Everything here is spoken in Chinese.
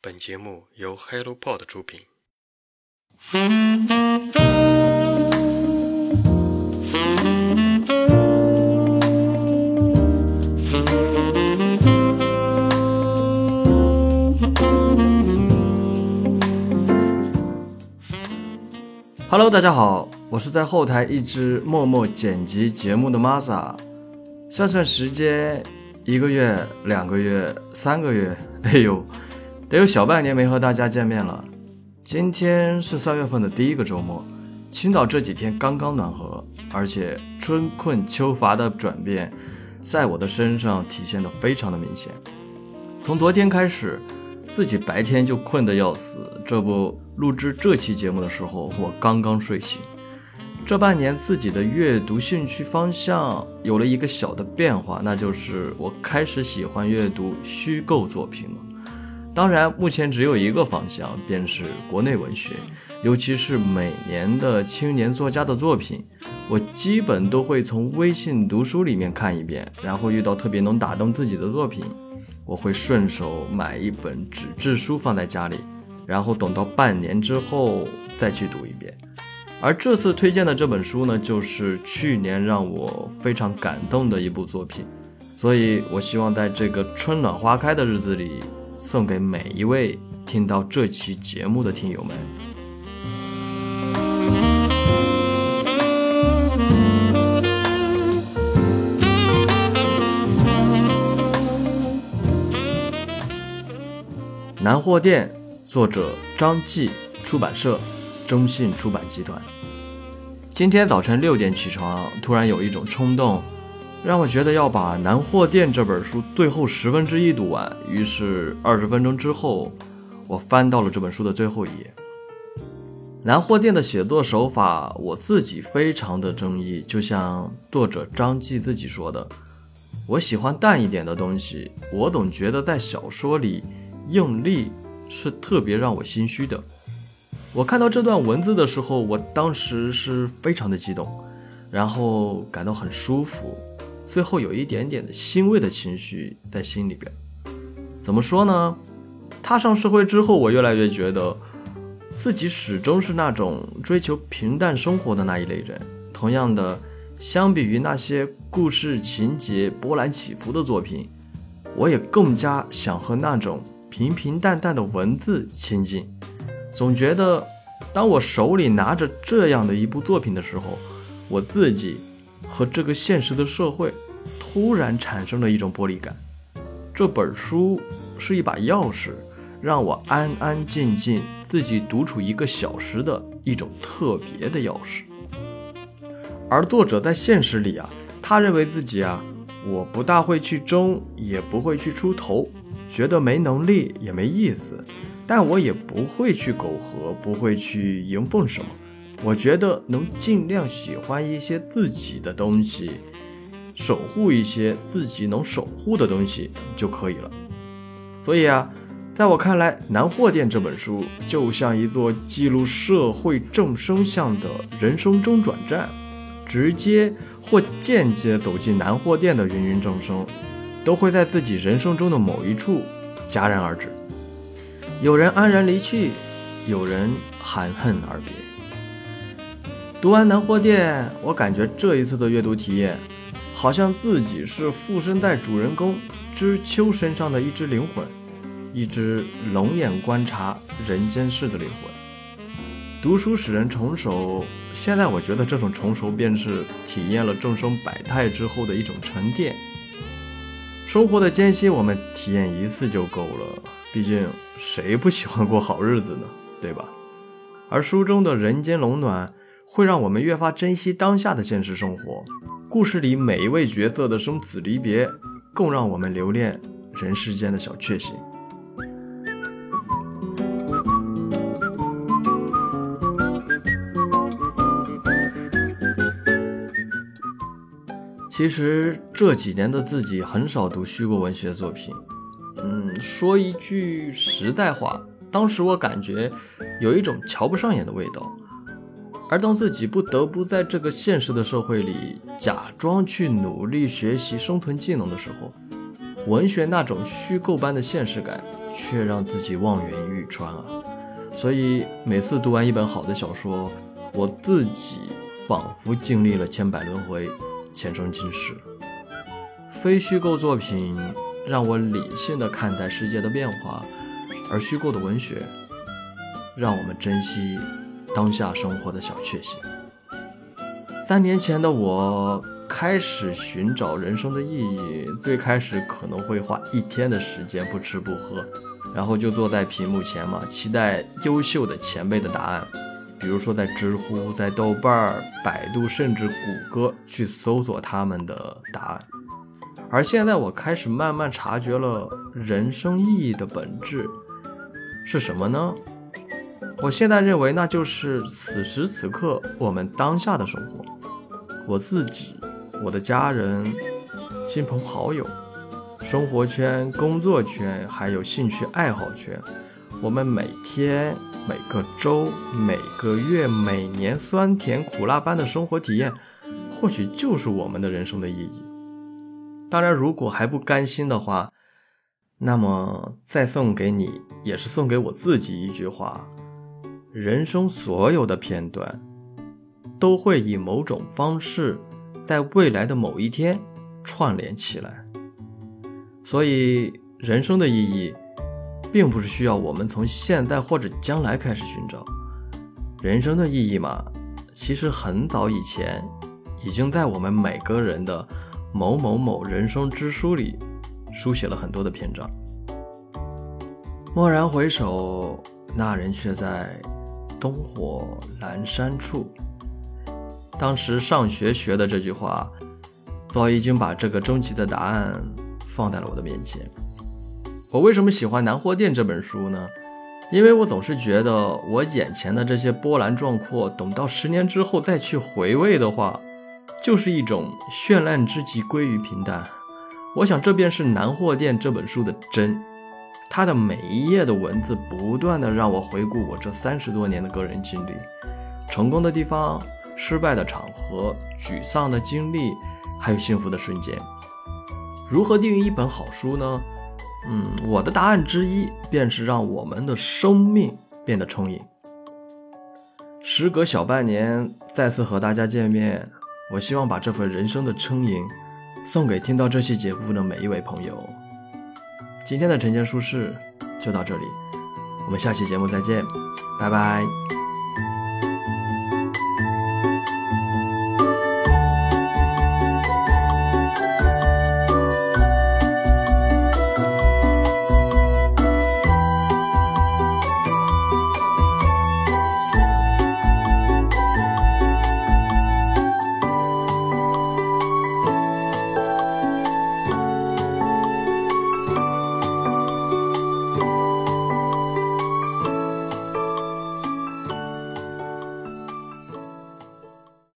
本节目由 HelloPod 出品。Hello，大家好，我是在后台一直默默剪辑节目的 Masa。算算时间，一个月、两个月、三个月，哎呦，得有小半年没和大家见面了。今天是三月份的第一个周末，青岛这几天刚刚暖和，而且春困秋乏的转变，在我的身上体现的非常的明显。从昨天开始。自己白天就困得要死，这不录制这期节目的时候，我刚刚睡醒。这半年自己的阅读兴趣方向有了一个小的变化，那就是我开始喜欢阅读虚构作品了。当然，目前只有一个方向，便是国内文学，尤其是每年的青年作家的作品，我基本都会从微信读书里面看一遍，然后遇到特别能打动自己的作品。我会顺手买一本纸质书放在家里，然后等到半年之后再去读一遍。而这次推荐的这本书呢，就是去年让我非常感动的一部作品，所以我希望在这个春暖花开的日子里，送给每一位听到这期节目的听友们。南货店，作者张继，出版社中信出版集团。今天早晨六点起床，突然有一种冲动，让我觉得要把《南货店》这本书最后十分之一读完。于是二十分钟之后，我翻到了这本书的最后一页。南货店的写作手法，我自己非常的争议。就像作者张继自己说的：“我喜欢淡一点的东西。我总觉得在小说里。”用力是特别让我心虚的。我看到这段文字的时候，我当时是非常的激动，然后感到很舒服，最后有一点点的欣慰的情绪在心里边。怎么说呢？踏上社会之后，我越来越觉得自己始终是那种追求平淡生活的那一类人。同样的，相比于那些故事情节波澜起伏的作品，我也更加想和那种。平平淡淡的文字亲近，总觉得当我手里拿着这样的一部作品的时候，我自己和这个现实的社会突然产生了一种剥离感。这本书是一把钥匙，让我安安静静自己独处一个小时的一种特别的钥匙。而作者在现实里啊，他认为自己啊，我不大会去争，也不会去出头。觉得没能力也没意思，但我也不会去苟合，不会去迎奉什么。我觉得能尽量喜欢一些自己的东西，守护一些自己能守护的东西就可以了。所以啊，在我看来，《南货店》这本书就像一座记录社会众生相的人生中转站，直接或间接走进南货店的芸芸众生。都会在自己人生中的某一处戛然而止，有人安然离去，有人含恨而别。读完《南货店》，我感觉这一次的阅读体验，好像自己是附身在主人公知秋身上的一只灵魂，一只冷眼观察人间事的灵魂。读书使人成熟，现在我觉得这种成熟，便是体验了众生百态之后的一种沉淀。生活的艰辛，我们体验一次就够了。毕竟，谁不喜欢过好日子呢？对吧？而书中的人间冷暖，会让我们越发珍惜当下的现实生活。故事里每一位角色的生死离别，更让我们留恋人世间的小确幸。其实这几年的自己很少读虚构文学作品，嗯，说一句实在话，当时我感觉有一种瞧不上眼的味道。而当自己不得不在这个现实的社会里假装去努力学习生存技能的时候，文学那种虚构般的现实感，却让自己望眼欲穿啊！所以每次读完一本好的小说，我自己仿佛经历了千百轮回，前生今世。非虚构作品让我理性的看待世界的变化，而虚构的文学让我们珍惜当下生活的小确幸。三年前的我开始寻找人生的意义，最开始可能会花一天的时间不吃不喝，然后就坐在屏幕前嘛，期待优秀的前辈的答案，比如说在知乎、在豆瓣、百度，甚至谷歌去搜索他们的答案。而现在，我开始慢慢察觉了人生意义的本质是什么呢？我现在认为，那就是此时此刻我们当下的生活，我自己、我的家人、亲朋好友、生活圈、工作圈，还有兴趣爱好圈，我们每天、每个周、每个月、每年酸甜苦辣般的生活体验，或许就是我们的人生的意义。当然，如果还不甘心的话，那么再送给你，也是送给我自己一句话：人生所有的片段，都会以某种方式，在未来的某一天串联起来。所以，人生的意义，并不是需要我们从现在或者将来开始寻找。人生的意义嘛，其实很早以前，已经在我们每个人的。某某某人生之书里，书写了很多的篇章。蓦然回首，那人却在灯火阑珊处。当时上学学的这句话，早已经把这个终极的答案放在了我的面前。我为什么喜欢《南货店》这本书呢？因为我总是觉得，我眼前的这些波澜壮阔，等到十年之后再去回味的话。就是一种绚烂之极归于平淡，我想这便是《南货店》这本书的真。它的每一页的文字，不断的让我回顾我这三十多年的个人经历，成功的地方、失败的场合、沮丧的经历，还有幸福的瞬间。如何定义一本好书呢？嗯，我的答案之一便是让我们的生命变得充盈。时隔小半年，再次和大家见面。我希望把这份人生的充盈，送给听到这期节目的每一位朋友。今天的晨间书事就到这里，我们下期节目再见，拜拜。